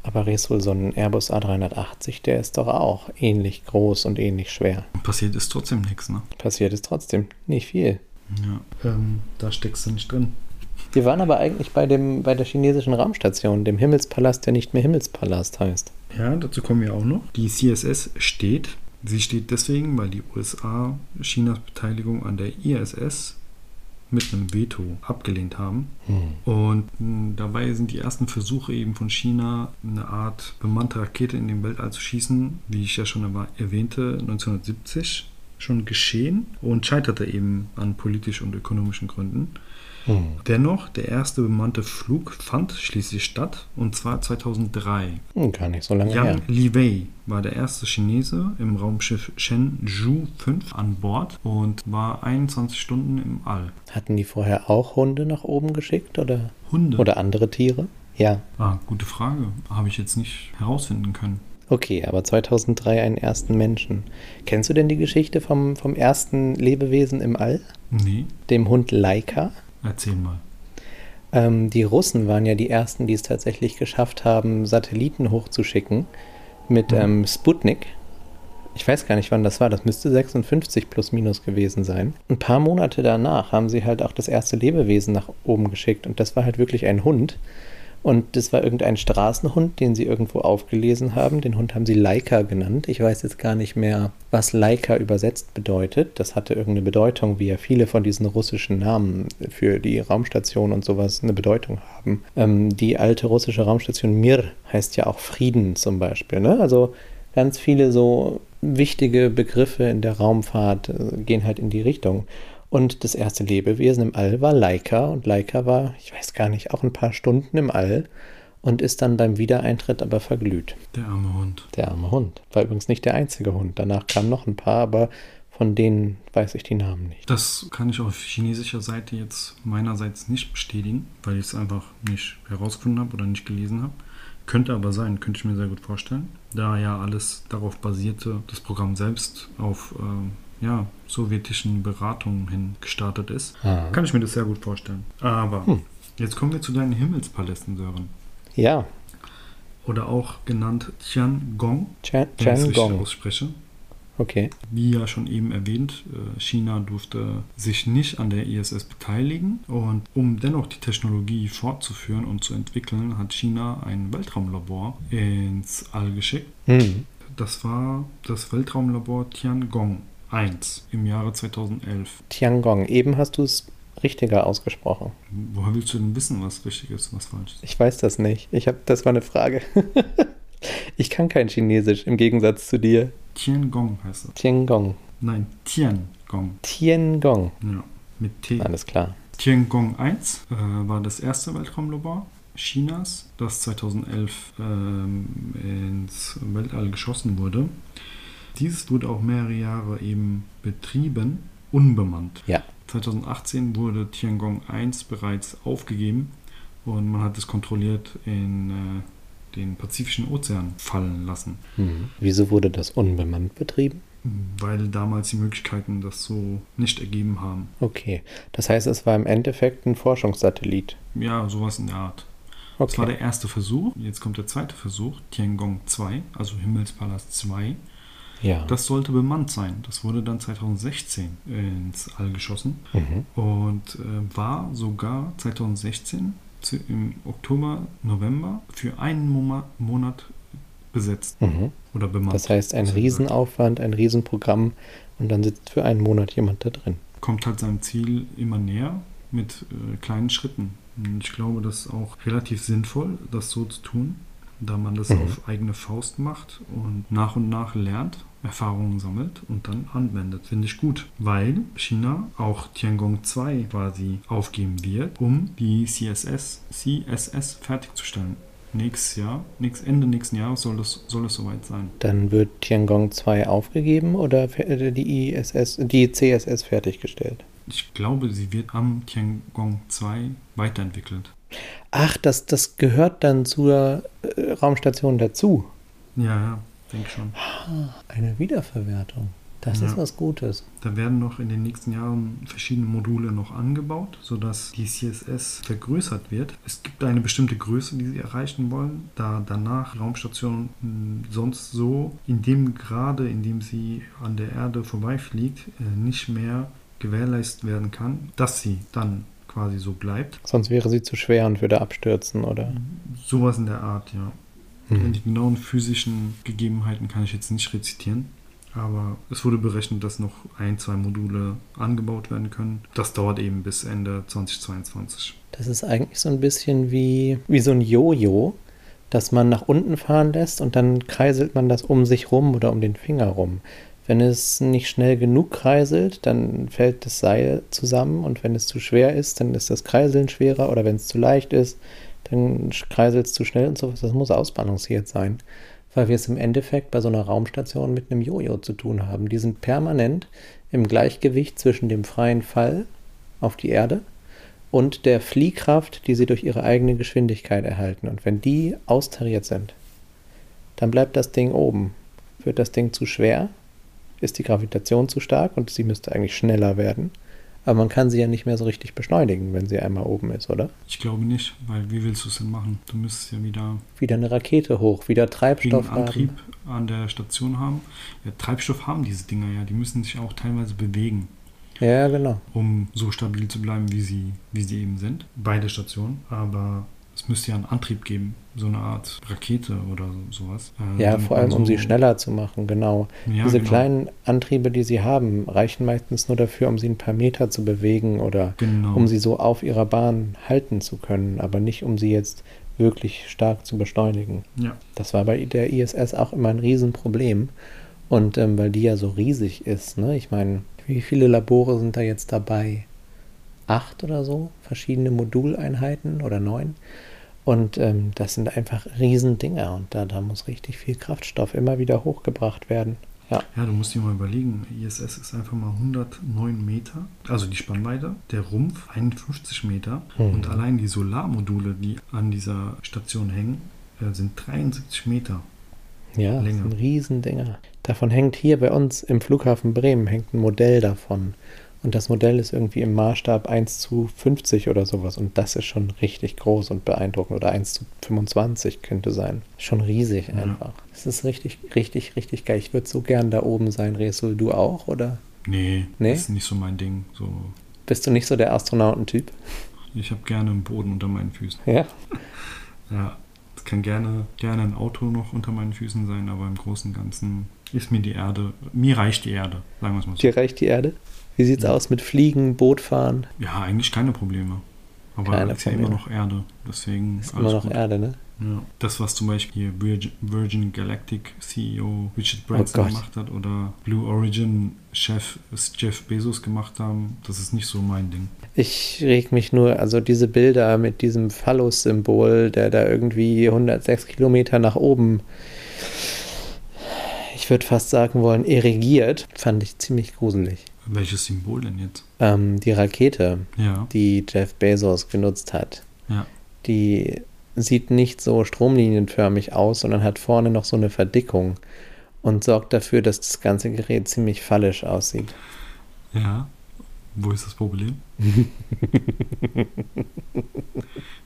Aber Resul, so ein Airbus A380, der ist doch auch ähnlich groß und ähnlich schwer.
Passiert ist trotzdem nichts, ne?
Passiert ist trotzdem nicht viel.
Ja. Ähm, da steckst du nicht drin.
Wir waren aber eigentlich bei, dem, bei der chinesischen Raumstation, dem Himmelspalast, der nicht mehr Himmelspalast heißt.
Ja, dazu kommen wir auch noch. Die CSS steht. Sie steht deswegen, weil die USA Chinas Beteiligung an der ISS mit einem Veto abgelehnt haben. Und mh, dabei sind die ersten Versuche eben von China, eine Art bemannte Rakete in den Weltall zu schießen, wie ich ja schon erwähnte, 1970 schon geschehen und scheiterte eben an politisch und ökonomischen Gründen.
Hm.
Dennoch, der erste bemannte Flug fand schließlich statt, und zwar 2003.
Hm, Gar nicht so lange her.
Yang Liwei war der erste Chinese im Raumschiff Shenzhou 5 an Bord und war 21 Stunden im All.
Hatten die vorher auch Hunde nach oben geschickt oder,
Hunde?
oder andere Tiere? Ja.
Ah, gute Frage. Habe ich jetzt nicht herausfinden können.
Okay, aber 2003 einen ersten Menschen. Kennst du denn die Geschichte vom, vom ersten Lebewesen im All?
Nee,
Dem Hund Laika?
Erzähl mal.
Ähm, die Russen waren ja die ersten, die es tatsächlich geschafft haben, Satelliten hochzuschicken mit
Mhm.
ähm, Sputnik. Ich weiß gar nicht, wann das war. Das müsste 56 plus minus gewesen sein. Ein paar Monate danach haben sie halt auch das erste Lebewesen nach oben geschickt. Und das war halt wirklich ein Hund. Und das war irgendein Straßenhund, den sie irgendwo aufgelesen haben. Den Hund haben sie Laika genannt. Ich weiß jetzt gar nicht mehr, was Laika übersetzt bedeutet. Das hatte irgendeine Bedeutung, wie ja viele von diesen russischen Namen für die Raumstation und sowas eine Bedeutung haben. Ähm, die alte russische Raumstation Mir heißt ja auch Frieden zum Beispiel. Ne? Also ganz viele so wichtige Begriffe in der Raumfahrt äh, gehen halt in die Richtung. Und das erste Lebewesen im All war Laika. Und Laika war, ich weiß gar nicht, auch ein paar Stunden im All und ist dann beim Wiedereintritt aber verglüht.
Der arme Hund.
Der arme Hund. War übrigens nicht der einzige Hund. Danach kamen noch ein paar, aber von denen weiß ich die Namen nicht.
Das kann ich auf chinesischer Seite jetzt meinerseits nicht bestätigen, weil ich es einfach nicht herausgefunden habe oder nicht gelesen habe. Könnte aber sein, könnte ich mir sehr gut vorstellen. Da ja alles darauf basierte, das Programm selbst auf ähm, ja, sowjetischen Beratungen hin gestartet ist,
Ah.
kann ich mir das sehr gut vorstellen. Aber
Hm.
jetzt kommen wir zu deinen Himmelspalästen, Sören.
Ja,
Oder auch genannt Tiangong,
Chan
wenn ich es
Gong.
ausspreche.
Okay.
Wie ja schon eben erwähnt, äh, China durfte sich nicht an der ISS beteiligen und um dennoch die Technologie fortzuführen und zu entwickeln, hat China ein Weltraumlabor ins All geschickt.
Hm.
Das war das Weltraumlabor Tiangong 1 im Jahre 2011.
Tiangong. Eben hast du es richtiger ausgesprochen.
Woher willst du denn wissen, was richtig ist und was falsch ist?
Ich weiß das nicht. Ich habe, das war eine Frage. ich kann kein Chinesisch im Gegensatz zu dir.
Tiangong heißt es.
Tiangong.
Nein, Tiangong.
Tiangong.
Ja, mit T.
Alles klar.
Tiangong 1 äh, war das erste Weltraumlabor Chinas, das 2011 ähm, ins Weltall geschossen wurde. Dieses wurde auch mehrere Jahre eben betrieben, unbemannt.
Ja.
2018 wurde Tiangong 1 bereits aufgegeben und man hat es kontrolliert in äh, den Pazifischen Ozean fallen lassen,
Hm. Wieso wurde das unbemannt betrieben?
weil damals die Möglichkeiten das so nicht ergeben haben.
Okay. Das heißt, es war im Endeffekt ein Forschungssatellit.
Ja, sowas in der Art. Das war
Okay.
der erste Versuch. Jetzt kommt der zweite Versuch, Tiangong 2, also Himmelspalast 2.
Ja.
Das sollte bemannt sein. Das wurde dann 2016 ins All geschossen
mhm.
und äh, war sogar 2016 zu, im Oktober, November für einen Moma- Monat besetzt
Mhm.
oder bemannt.
Das heißt, ein. Riesenaufwand, ein Riesenprogramm und dann sitzt für einen Monat jemand da drin.
Kommt halt seinem Ziel immer näher mit äh, kleinen Schritten. Und ich glaube, das ist auch relativ sinnvoll, das so zu tun, da man das
Mhm.
auf eigene Faust macht und nach und nach lernt, Erfahrungen sammelt und dann anwendet. Finde ich gut, weil China auch Tiangong 2 quasi aufgeben wird, um die CSS, CSS fertigzustellen. Nächstes Jahr, nächst, Ende nächsten Jahres soll es, soll es soweit sein.
Dann wird Tiangong 2 aufgegeben oder äh, die ISS, die CSS fertiggestellt?
Ich glaube, sie wird am Tiangong 2 weiterentwickelt.
Ach, das, das gehört dann zur äh, Raumstation dazu.
Ja, ja, denke schon.
Eine Wiederverwertung. Das
Ja.
ist was Gutes.
Da werden noch in den nächsten Jahren verschiedene Module noch angebaut, sodass die CSS vergrößert wird. Es gibt eine bestimmte Größe, die sie erreichen wollen, da danach die Raumstation mh, sonst so in dem Grade, in dem sie an der Erde vorbeifliegt, äh, nicht mehr gewährleistet werden kann, dass sie dann quasi so bleibt.
Sonst wäre sie zu schwer und würde abstürzen, oder?
Sowas in der Art, ja.
Hm.
Die genauen physischen Gegebenheiten kann ich jetzt nicht rezitieren. Aber es wurde berechnet, dass noch ein, zwei Module angebaut werden können. Das dauert eben bis Ende 2022.
Das ist eigentlich so ein bisschen wie, wie so ein Jojo, das man nach unten fahren lässt und dann kreiselt man das um sich rum oder um den Finger rum. Wenn es nicht schnell genug kreiselt, dann fällt das Seil zusammen und wenn es zu schwer ist, dann ist das Kreiseln schwerer oder wenn es zu leicht ist, dann kreiselt es zu schnell und sowas. Das muss ausbalanciert sein, weil wir es im Endeffekt bei so einer Raumstation mit einem Jojo zu tun haben. Die sind permanent im Gleichgewicht zwischen dem freien Fall auf die Erde und der Fliehkraft, die sie durch ihre eigene Geschwindigkeit erhalten. Und wenn die austariert sind, dann bleibt das Ding oben. Wird das Ding zu schwer, ist die Gravitation zu stark und sie müsste eigentlich schneller werden. Aber man kann sie ja nicht mehr so richtig beschleunigen, wenn sie einmal oben ist, oder?
Ich glaube nicht, weil wie willst du es denn machen? Du müsstest ja wieder,
Wieder eine Rakete hoch, wieder Treibstoff
einen Antrieb
haben.
an der Station haben. Ja, Treibstoff haben diese Dinger ja, die müssen sich auch teilweise bewegen,
Ja, genau.
um so stabil zu bleiben, wie sie, wie sie eben sind. Beide Stationen, aber es müsste ja einen Antrieb geben, so eine Art Rakete oder sowas. Äh,
Ja, vor allem,
man
um
so-
sie schneller zu machen, genau.
Ja,
Diese
genau.
kleinen Antriebe, die sie haben, reichen meistens nur dafür, um sie ein paar Meter zu bewegen oder
Genau.
um sie so auf ihrer Bahn halten zu können, aber nicht um sie jetzt wirklich stark zu beschleunigen.
ja.
Das war bei der ISS auch immer ein Riesenproblem. Und ähm, weil die ja so riesig ist, ne? Ich meine, wie viele Labore sind da jetzt dabei? Acht oder so? Verschiedene Moduleinheiten oder neun? Und ähm, das sind einfach Riesendinger und da, da muss richtig viel Kraftstoff immer wieder hochgebracht werden. Ja,
Ja, du musst dir mal überlegen, ISS ist einfach mal 109 Meter, also die Spannweite, der Rumpf 51 Meter
Mhm.
und allein die Solarmodule, die an dieser Station hängen, äh, sind 73 Meter.
ja das
Länger.
sind Riesendinger. Davon hängt hier bei uns im Flughafen Bremen hängt ein Modell davon. Und das Modell ist irgendwie im Maßstab 1 zu 50 oder sowas. Und das ist schon richtig groß und beeindruckend. Oder 1 zu 25 könnte sein. Schon riesig
Ja.
einfach. Das ist richtig, richtig, richtig geil. Ich würde so gern da oben sein, Resul. Du auch? Oder
Nee,
Nee?
das ist nicht so mein Ding. So,
bist du nicht so der Astronautentyp?
ich habe gerne einen Boden unter meinen Füßen.
Ja.
Ja, es kann gerne, gerne ein Auto noch unter meinen Füßen sein, aber im Großen und Ganzen ist mir die Erde, mir reicht die Erde, sagen wir es mal so.
Dir reicht die Erde? Wie sieht's
Ja.
aus mit Fliegen, Bootfahren?
Ja, eigentlich keine Probleme. Aber
Keine
es ist ja immer
Probleme.
noch Erde, deswegen
Ist immer noch
gut.
Erde, ne?
Ja. Das, was zum Beispiel hier Virgin, Galactic CEO Richard Branson
Gott.
gemacht hat oder Blue Origin Chef Jeff Bezos gemacht haben, das ist nicht so mein Ding.
Ich reg mich nur, also diese Bilder mit diesem Phallus-Symbol, der da irgendwie 106 Kilometer nach oben, ich würde fast sagen wollen, erigiert, fand ich ziemlich gruselig.
Welches Symbol denn jetzt?
Ähm, die Rakete,
Ja,
die Jeff Bezos genutzt hat,
ja.
die sieht nicht so stromlinienförmig aus, sondern hat vorne noch so eine Verdickung und sorgt dafür, dass das ganze Gerät ziemlich fallisch aussieht.
Ja. Wo ist das Problem?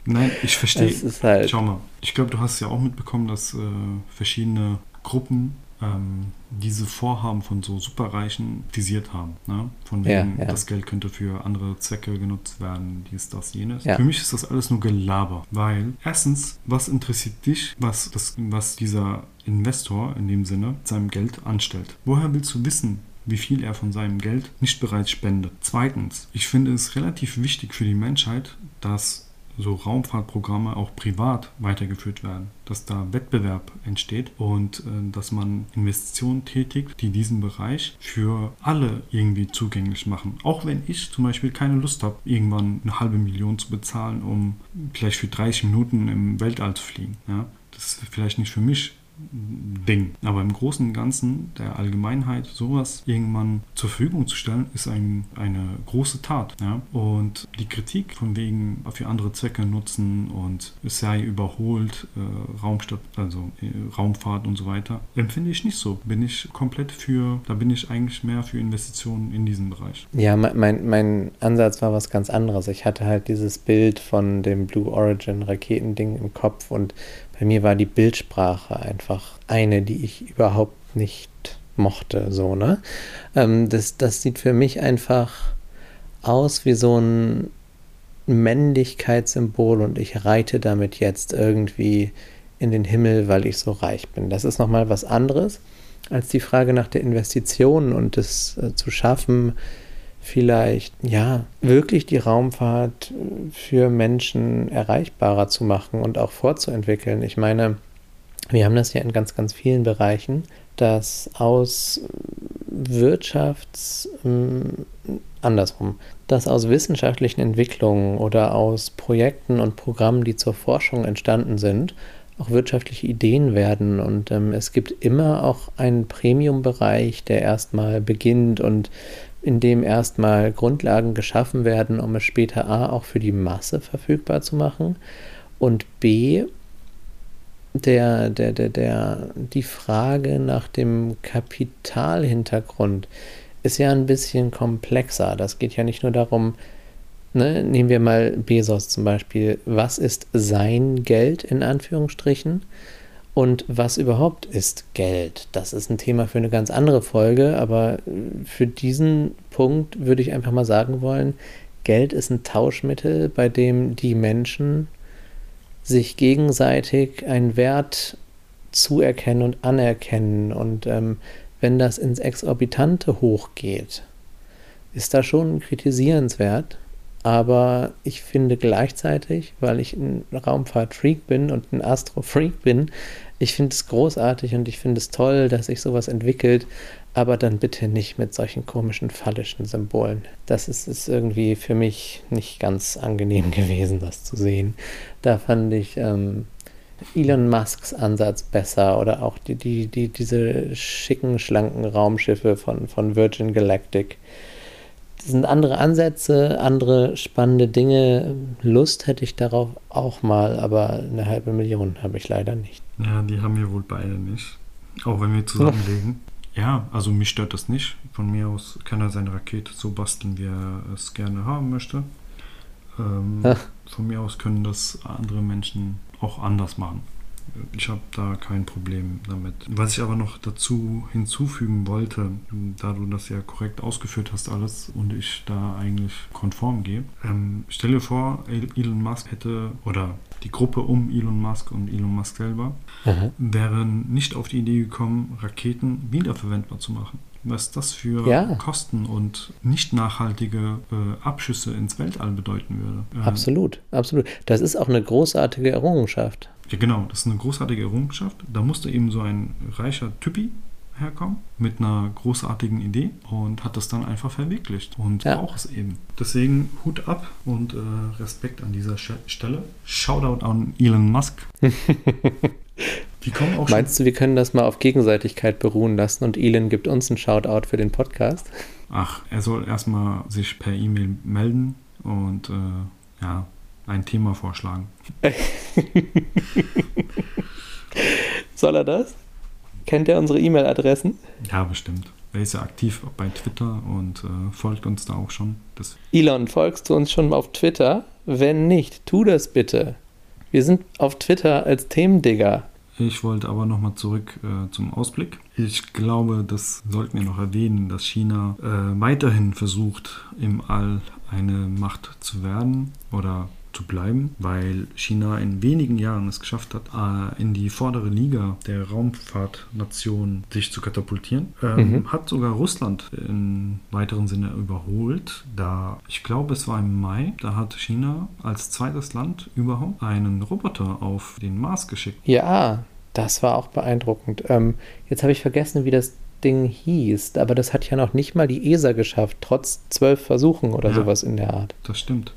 Nein, ich verstehe.
Halt,
Schau mal, ich glaube, du hast ja auch mitbekommen, dass äh, verschiedene Gruppen ähm, diese Vorhaben von so Superreichen kritisiert haben. Ne? Von
Ja,
wegen,
ja.
das Geld könnte für andere Zwecke genutzt werden, dies, das, jenes.
Ja.
Für mich ist das alles nur Gelaber, weil erstens, was interessiert dich, was, das, was dieser Investor in dem Sinne mit seinem Geld anstellt? Woher willst du wissen, wie viel er von seinem Geld nicht bereits spendet? Zweitens, ich finde es relativ wichtig für die Menschheit, dass so Raumfahrtprogramme auch privat weitergeführt werden, dass da Wettbewerb entsteht und äh, dass man Investitionen tätigt, die diesen Bereich für alle irgendwie zugänglich machen. Auch wenn ich zum Beispiel keine Lust habe, irgendwann eine halbe Million zu bezahlen, um vielleicht für 30 Minuten im Weltall zu fliegen. Ja? Das ist vielleicht nicht für mich Ding. Aber im Großen und Ganzen der Allgemeinheit sowas irgendwann zur Verfügung zu stellen, ist ein, eine große Tat. Ja? Und die Kritik von wegen für andere Zwecke nutzen und es sei überholt, äh, Raumstadt, also äh, Raumfahrt und so weiter, empfinde ich nicht so. Bin ich komplett für, da bin ich eigentlich mehr für Investitionen in diesen Bereich.
Ja, mein, mein, mein Ansatz war was ganz anderes. Ich hatte halt dieses Bild von dem Blue Origin Raketending im Kopf und bei mir war die Bildsprache einfach eine, die ich überhaupt nicht mochte, so, ne? Ähm, das, das sieht für mich einfach aus wie so ein Männlichkeitssymbol und ich reite damit jetzt irgendwie in den Himmel, weil ich so reich bin. Das ist nochmal was anderes als die Frage nach der Investition und das äh, zu schaffen, vielleicht, ja, wirklich die Raumfahrt für Menschen erreichbarer zu machen und auch fortzuentwickeln. Ich meine, wir haben das ja in ganz, ganz vielen Bereichen, dass aus Wirtschafts, ähm, andersrum, dass aus wissenschaftlichen Entwicklungen oder aus Projekten und Programmen, die zur Forschung entstanden sind, auch wirtschaftliche Ideen werden. Und ähm, es gibt immer auch einen Premium-Bereich, der erstmal beginnt und in dem erstmal Grundlagen geschaffen werden, um es später A auch für die Masse verfügbar zu machen und B der, der, der, der, die Frage nach dem Kapitalhintergrund ist ja ein bisschen komplexer. Das geht ja nicht nur darum, ne, nehmen wir mal Bezos zum Beispiel, was ist sein Geld in Anführungsstrichen und was überhaupt ist Geld? Das ist ein Thema für eine ganz andere Folge, aber für diesen Punkt würde ich einfach mal sagen wollen, Geld ist ein Tauschmittel, bei dem die Menschen sich gegenseitig einen Wert zuerkennen und anerkennen. Und ähm, wenn das ins Exorbitante hochgeht, ist das schon kritisierenswert. Aber ich finde gleichzeitig, weil ich ein Raumfahrt-Freak bin und ein Astro-Freak bin, ich finde es großartig und ich finde es toll, dass sich sowas entwickelt, aber dann bitte nicht mit solchen komischen phallischen Symbolen. Das ist, ist irgendwie für mich nicht ganz angenehm gewesen, das zu sehen. Da fand ich ähm, Elon Musks Ansatz besser oder auch die, die, die, diese schicken, schlanken Raumschiffe von, von Virgin Galactic. Das sind andere Ansätze, andere spannende Dinge. Lust hätte ich darauf auch mal, aber eine halbe Million habe ich leider nicht.
Ja, die haben wir wohl beide nicht. Auch wenn wir zusammenlegen. Ja, also mich stört das nicht. Von mir aus kann er seine Rakete so basteln, wie er es gerne haben möchte. Ähm, von mir aus können das andere Menschen auch anders machen. Ich habe da kein Problem damit. Was ich aber noch dazu hinzufügen wollte, da du das ja korrekt ausgeführt hast alles und ich da eigentlich konform gehe, ähm, stell dir vor, Elon Musk hätte oder die Gruppe um Elon Musk und Elon Musk selber
Mhm.
wären nicht auf die Idee gekommen, Raketen wiederverwendbar zu machen. Was das für
Ja.
Kosten und nicht nachhaltige äh, Abschüsse ins Weltall bedeuten würde. Äh,
Absolut, absolut. Das ist auch eine großartige Errungenschaft.
Ja, genau, das ist eine großartige Errungenschaft. Da musste eben so ein reicher Typi herkommen mit einer großartigen Idee und hat das dann einfach verwirklicht und
Ja.
braucht es eben. Deswegen Hut ab und äh, Respekt an dieser Sch- Stelle. Shoutout an Elon Musk. Wir kommen auch schon
Meinst du, wir können das mal auf Gegenseitigkeit beruhen lassen und Elon gibt uns einen Shoutout für den Podcast?
Ach, er soll erstmal sich per E-Mail melden und äh, ja, ein Thema vorschlagen.
Soll er das? Kennt er unsere E-Mail-Adressen?
Ja, bestimmt. Er ist ja aktiv bei Twitter und äh, folgt uns da auch schon. Das,
Elon, folgst du uns schon auf Twitter? Wenn nicht, tu das bitte. Wir sind auf Twitter als Themendigger.
ich wollte aber nochmal zurück äh, zum Ausblick. Ich glaube, das sollten wir noch erwähnen, dass China äh, weiterhin versucht, im All eine Macht zu werden oder zu bleiben, weil China in wenigen Jahren es geschafft hat, äh, in die vordere Liga der Raumfahrtnation sich zu katapultieren. Ähm,
Mhm.
Hat sogar Russland im weiteren Sinne überholt, da ich glaube, es war im Mai, da hat China als zweites Land überhaupt einen Roboter auf den Mars geschickt.
Ja, das war auch beeindruckend. Ähm, jetzt habe ich vergessen, wie das Ding hieß, aber das hat ja noch nicht mal die ESA geschafft, trotz zwölf Versuchen oder
Ja.
sowas in der Art.
Das stimmt.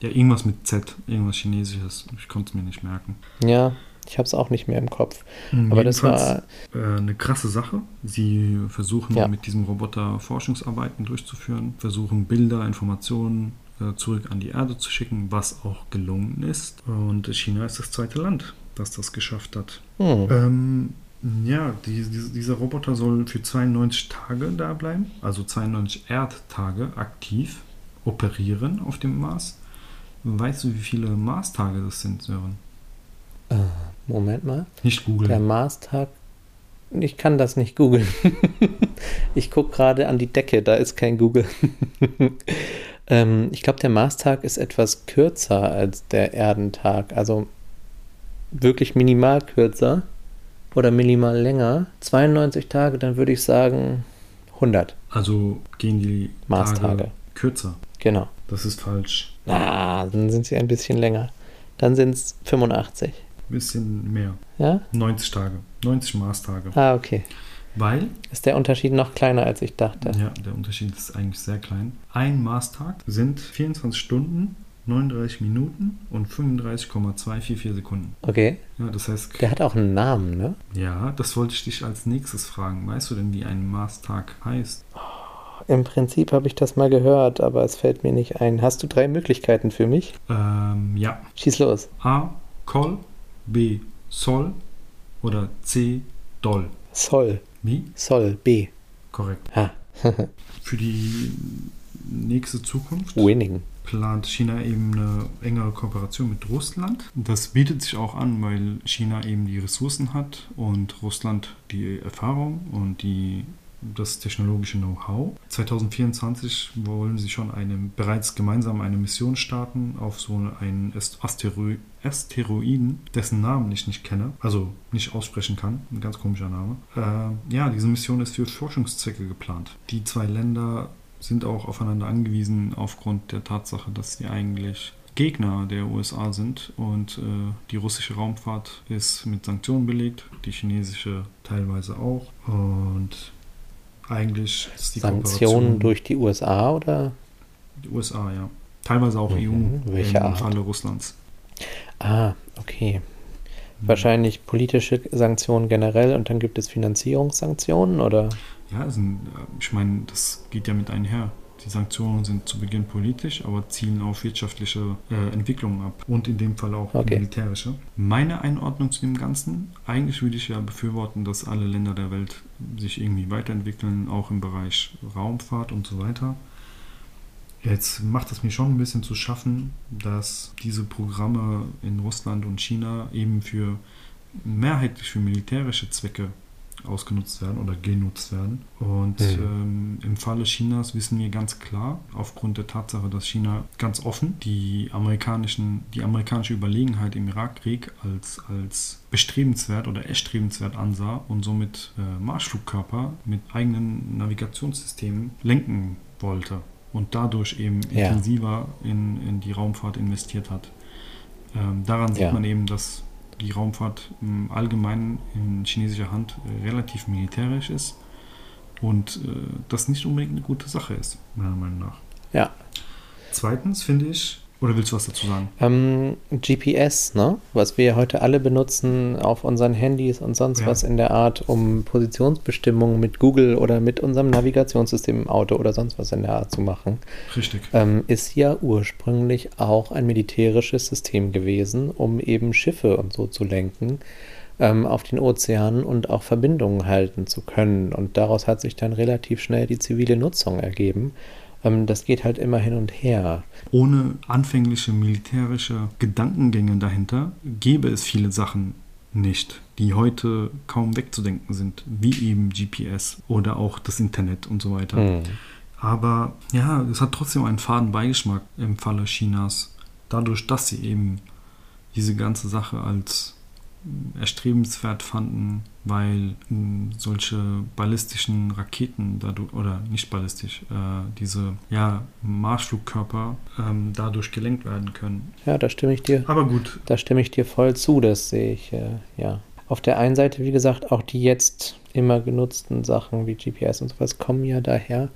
Ja, irgendwas mit Z, irgendwas Chinesisches. Ich konnte es mir nicht merken.
Ja, ich habe es auch nicht mehr im Kopf. Aber das war,
äh, eine krasse Sache. Sie versuchen
Ja.
mit diesem Roboter Forschungsarbeiten durchzuführen, versuchen Bilder, Informationen äh, zurück an die Erde zu schicken, was auch gelungen ist. Und China ist das zweite Land, das das geschafft hat.
hm,
Ähm, ja, die, die, dieser Roboter soll für 92 Tage da bleiben, also 92 Erdtage aktiv operieren auf dem Mars. Weißt du, wie viele Marstage das sind, Sören?
äh, Moment mal.
Nicht
Der
googeln.
Marstag. Ich kann das nicht googeln. ich gucke gerade an die Decke, da ist kein Google. ähm, ich glaube, der Marstag ist etwas kürzer als der Erdentag. Also wirklich minimal kürzer oder minimal länger. 92 Tage, dann würde ich sagen 100
Also gehen die
Marstage.
Tage kürzer.
Genau.
Das ist falsch.
Ah, dann sind sie ein bisschen länger. Dann sind es 85.
bisschen mehr.
Ja?
90 Tage. 90 Maßtage.
Ah, okay.
Weil,
Ist der Unterschied noch kleiner, als ich dachte?
ja, der Unterschied ist eigentlich sehr klein. Ein Maßtag sind 24 Stunden, 39 Minuten und 35,244 Sekunden.
Okay.
Ja, das heißt,
Der hat auch einen Namen, ne?
ja, das wollte ich dich als nächstes fragen. Weißt du denn, wie ein Maßtag heißt?
Im Prinzip habe ich das mal gehört, aber es fällt mir nicht ein. Hast du drei Möglichkeiten für mich?
Ähm, ja.
Schieß los.
A. Kol, B. Sol oder C. Doll.
Sol.
Wie?
Sol. B.
Korrekt.
Ha.
Für die nächste Zukunft
Winning.
plant China eben eine engere Kooperation mit Russland. Das bietet sich auch an, weil China eben die Ressourcen hat und Russland die Erfahrung und die, das technologische Know-how. 2024 wollen sie schon eine, bereits gemeinsam eine Mission starten auf so einen Asteroi- Asteroiden, dessen Namen ich nicht kenne, also nicht aussprechen kann. Ein ganz komischer Name. Äh, ja, diese Mission ist für Forschungszwecke geplant. Die zwei Länder sind auch aufeinander angewiesen aufgrund der Tatsache, dass sie eigentlich Gegner der USA sind und äh, die russische Raumfahrt ist mit Sanktionen belegt, die chinesische teilweise auch und eigentlich ist die
Sanktionen durch die USA oder?
die USA, ja. Teilweise auch
Mhm,
EU
welche Art?
Falle Russlands.
Ah, okay. Wahrscheinlich politische Sanktionen generell und dann gibt es Finanzierungssanktionen oder?
Ja, sind, äh, ich meine, das geht ja mit einher. Die Sanktionen sind zu Beginn politisch, aber zielen auf wirtschaftliche äh, Entwicklungen ab und in dem Fall auch
Okay.
militärische. Meine Einordnung zu dem Ganzen, eigentlich würde ich ja befürworten, dass alle Länder der Welt sich irgendwie weiterentwickeln, auch im Bereich Raumfahrt und so weiter. Jetzt macht es mir schon ein bisschen zu schaffen, dass diese Programme in Russland und China eben für mehrheitlich für militärische Zwecke ausgenutzt werden oder genutzt werden. Und
Mhm.
ähm, im Falle Chinas wissen wir ganz klar, aufgrund der Tatsache, dass China ganz offen die amerikanischen, die amerikanische Überlegenheit im Irakkrieg als, als bestrebenswert oder erstrebenswert ansah und somit äh, Marschflugkörper mit eigenen Navigationssystemen lenken wollte und dadurch eben
Ja.
intensiver in, in die Raumfahrt investiert hat. Ähm, daran sieht
Ja.
man eben, dass die Raumfahrt im Allgemeinen in chinesischer Hand äh, relativ militärisch ist und äh, das nicht unbedingt eine gute Sache ist, meiner Meinung nach.
Ja.
Zweitens finde ich, oder willst du was dazu sagen?
Ähm, GPS, ne? Was wir heute alle benutzen auf unseren Handys und sonst
Ja.
was in der Art, um Positionsbestimmungen mit Google oder mit unserem Navigationssystem im Auto oder sonst was in der Art zu machen,
Richtig.
ähm, ist ja ursprünglich auch ein militärisches System gewesen, um eben Schiffe und so zu lenken ähm, auf den Ozeanen und auch Verbindungen halten zu können. Und daraus hat sich dann relativ schnell die zivile Nutzung ergeben. Ähm, das geht halt immer hin und her.
Ohne anfängliche militärische Gedankengänge dahinter gäbe es viele Sachen nicht, die heute kaum wegzudenken sind, wie eben GPS oder auch das Internet und so weiter.
Hm.
Aber ja, es hat trotzdem einen faden Beigeschmack im Falle Chinas, dadurch, dass sie eben diese ganze Sache als erstrebenswert fanden, weil mh, solche ballistischen Raketen dadurch, oder nicht ballistisch, äh, diese ja, Marschflugkörper ähm, dadurch gelenkt werden können.
Ja, da stimme ich dir.
Aber gut,
Da stimme ich dir voll zu, das sehe ich, äh, ja. Auf der einen Seite, wie gesagt, auch die jetzt immer genutzten Sachen wie GPS und sowas kommen ja daher,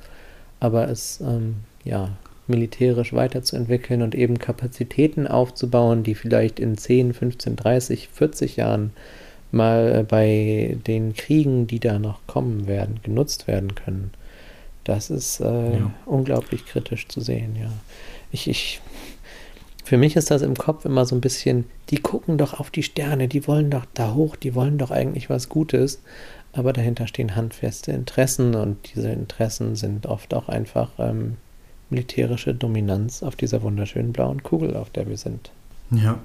aber es, ähm, ja, militärisch weiterzuentwickeln und eben Kapazitäten aufzubauen, die vielleicht in 10, 15, 30, 40 Jahren mal äh, bei den Kriegen, die da noch kommen werden, genutzt werden können. Das ist äh,
Ja.
unglaublich kritisch zu sehen, ja. Ich, ich, für mich ist das im Kopf immer so ein bisschen, die gucken doch auf die Sterne, die wollen doch da hoch, die wollen doch eigentlich was Gutes, aber dahinter stehen handfeste Interessen und diese Interessen sind oft auch einfach ähm, militärische Dominanz auf dieser wunderschönen blauen Kugel, auf der wir sind.
Ja,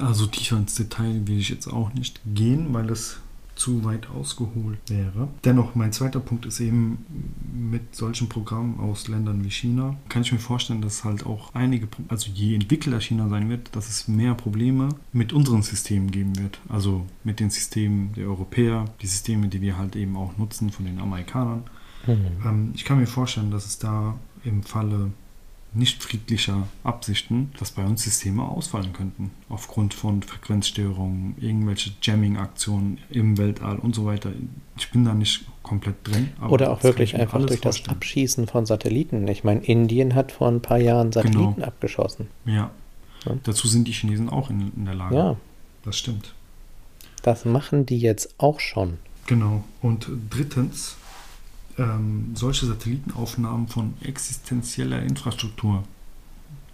also tiefer ins Detail will ich jetzt auch nicht gehen, weil es zu weit ausgeholt wäre. Dennoch, mein zweiter Punkt ist eben mit solchen Programmen aus Ländern wie China, kann ich mir vorstellen, dass halt auch einige, also je entwickelter China sein wird, dass es mehr Probleme mit unseren Systemen geben wird. Also mit den Systemen der Europäer, die Systeme, die wir halt eben auch nutzen von den Amerikanern. Ähm, ich kann mir vorstellen, dass es da im Falle nicht friedlicher Absichten, dass bei uns Systeme ausfallen könnten. Aufgrund von Frequenzstörungen, irgendwelche Jamming-Aktionen im Weltall und so weiter. Ich bin da nicht komplett drin.
Oder auch
das
wirklich einfach durch das
vorstellen.
Abschießen von Satelliten. Ich meine, Indien hat vor ein paar Jahren Satelliten
Genau.
abgeschossen.
Ja.
Ja.
Dazu sind die Chinesen auch in, in der Lage.
Ja,
Das stimmt.
das machen die jetzt auch schon.
Genau. Und drittens, ähm, solche Satellitenaufnahmen von existenzieller Infrastruktur,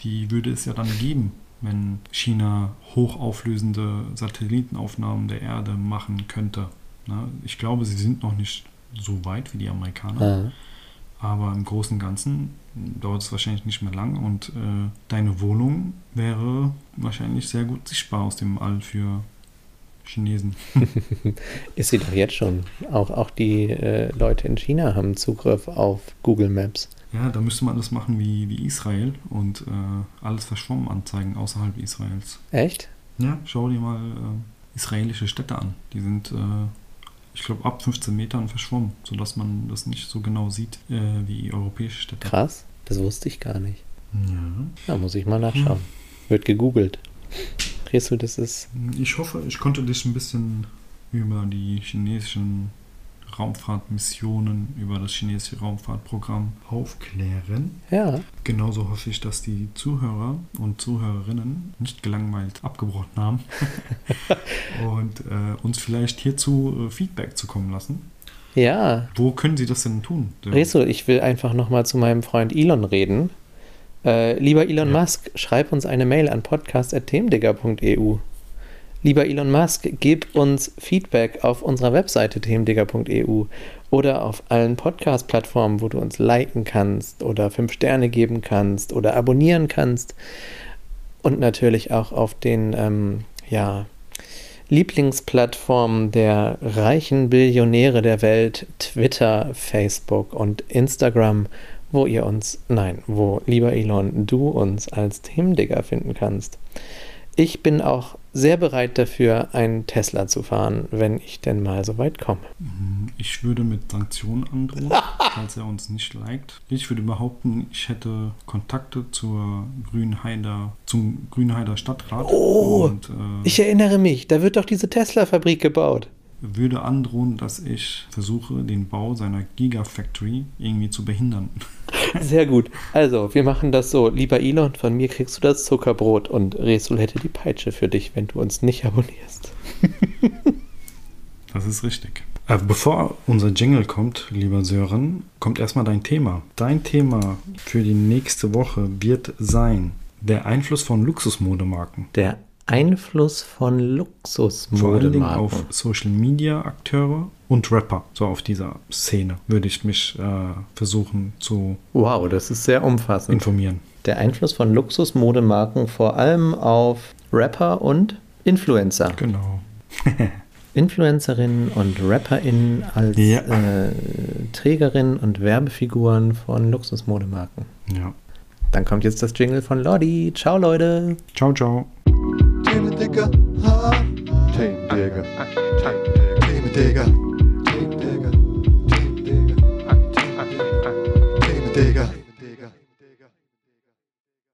die würde es ja dann geben, wenn China hochauflösende Satellitenaufnahmen der Erde machen könnte. Na, ich glaube, sie sind noch nicht so weit wie die Amerikaner,
Ah.
aber im Großen und Ganzen dauert es wahrscheinlich nicht mehr lang und äh, deine Wohnung wäre wahrscheinlich sehr gut sichtbar aus dem All für Chinesen.
Ist sie doch jetzt schon. Auch, auch die äh, Leute in China haben Zugriff auf Google Maps.
Ja, da müsste man das machen wie, wie Israel und äh, alles verschwommen anzeigen außerhalb Israels.
Echt?
Ja, schau dir mal äh, israelische Städte an. Die sind, äh, ich glaube, ab 15 Metern verschwommen, sodass man das nicht so genau sieht äh, wie europäische Städte.
Krass. Das wusste ich gar nicht.
Ja.
Da muss ich mal nachschauen. Wird gegoogelt. Resu, das ist.
Ich hoffe, ich konnte dich ein bisschen über die chinesischen Raumfahrtmissionen, über das chinesische Raumfahrtprogramm aufklären.
Ja,
Genauso hoffe ich, dass die Zuhörer und Zuhörerinnen nicht gelangweilt abgebrochen haben und äh, uns vielleicht hierzu äh, Feedback zukommen lassen.
ja.
Wo können sie das denn tun?
Resu, ich will einfach nochmal zu meinem Freund Elon reden. Äh, lieber Elon
Ja.
Musk, schreib uns eine Mail an podcast.themendigger.eu. Lieber Elon Musk, gib uns Feedback auf unserer Webseite themendigger.eu oder auf allen Podcast-Plattformen, wo du uns liken kannst oder fünf Sterne geben kannst oder abonnieren kannst. Und natürlich auch auf den ähm, ja, Lieblingsplattformen der reichen Billionäre der Welt, Twitter, Facebook und Instagram, wo ihr uns, nein, wo, lieber Elon, du uns als Themendigger finden kannst. Ich bin auch sehr bereit dafür, einen Tesla zu fahren, wenn ich denn mal so weit komme.
Mhm, Ich würde mit Sanktionen androhen, falls er uns nicht liked. Ich würde behaupten, ich hätte Kontakte zur Grünheider, zum Grünheider Stadtrat
Oh,
und äh,
Ich erinnere mich, da wird doch diese Tesla-Fabrik gebaut.
Würde androhen, dass ich versuche, den Bau seiner Gigafactory irgendwie zu behindern.
Sehr gut. Also, wir machen das so. Lieber Elon, von mir kriegst du das Zuckerbrot und Resul hätte die Peitsche für dich, wenn du uns nicht abonnierst.
Das ist richtig. Äh, bevor unser Jingle kommt, lieber Sören, kommt erstmal dein Thema. Dein Thema für die nächste Woche wird sein der Einfluss von Luxusmodemarken.
Der Einfluss von
Vor allen Dingen
Luxusmodemarken.
auf Social Media Akteure und Rapper. So auf dieser Szene würde ich mich äh, versuchen zu
Wow, das ist sehr umfassend.
informieren.
Der Einfluss von Luxusmodemarken vor allem auf Rapper und Influencer.
Genau.
Influencerinnen und RapperInnen als
Ja.
äh, Trägerinnen und Werbefiguren von Luxusmodemarken.
Ja.
Dann kommt jetzt das Jingle von Lodi. Ciao, Leute.
Ciao, ciao.
Themendigger, ha. Themendigger, Themendigger.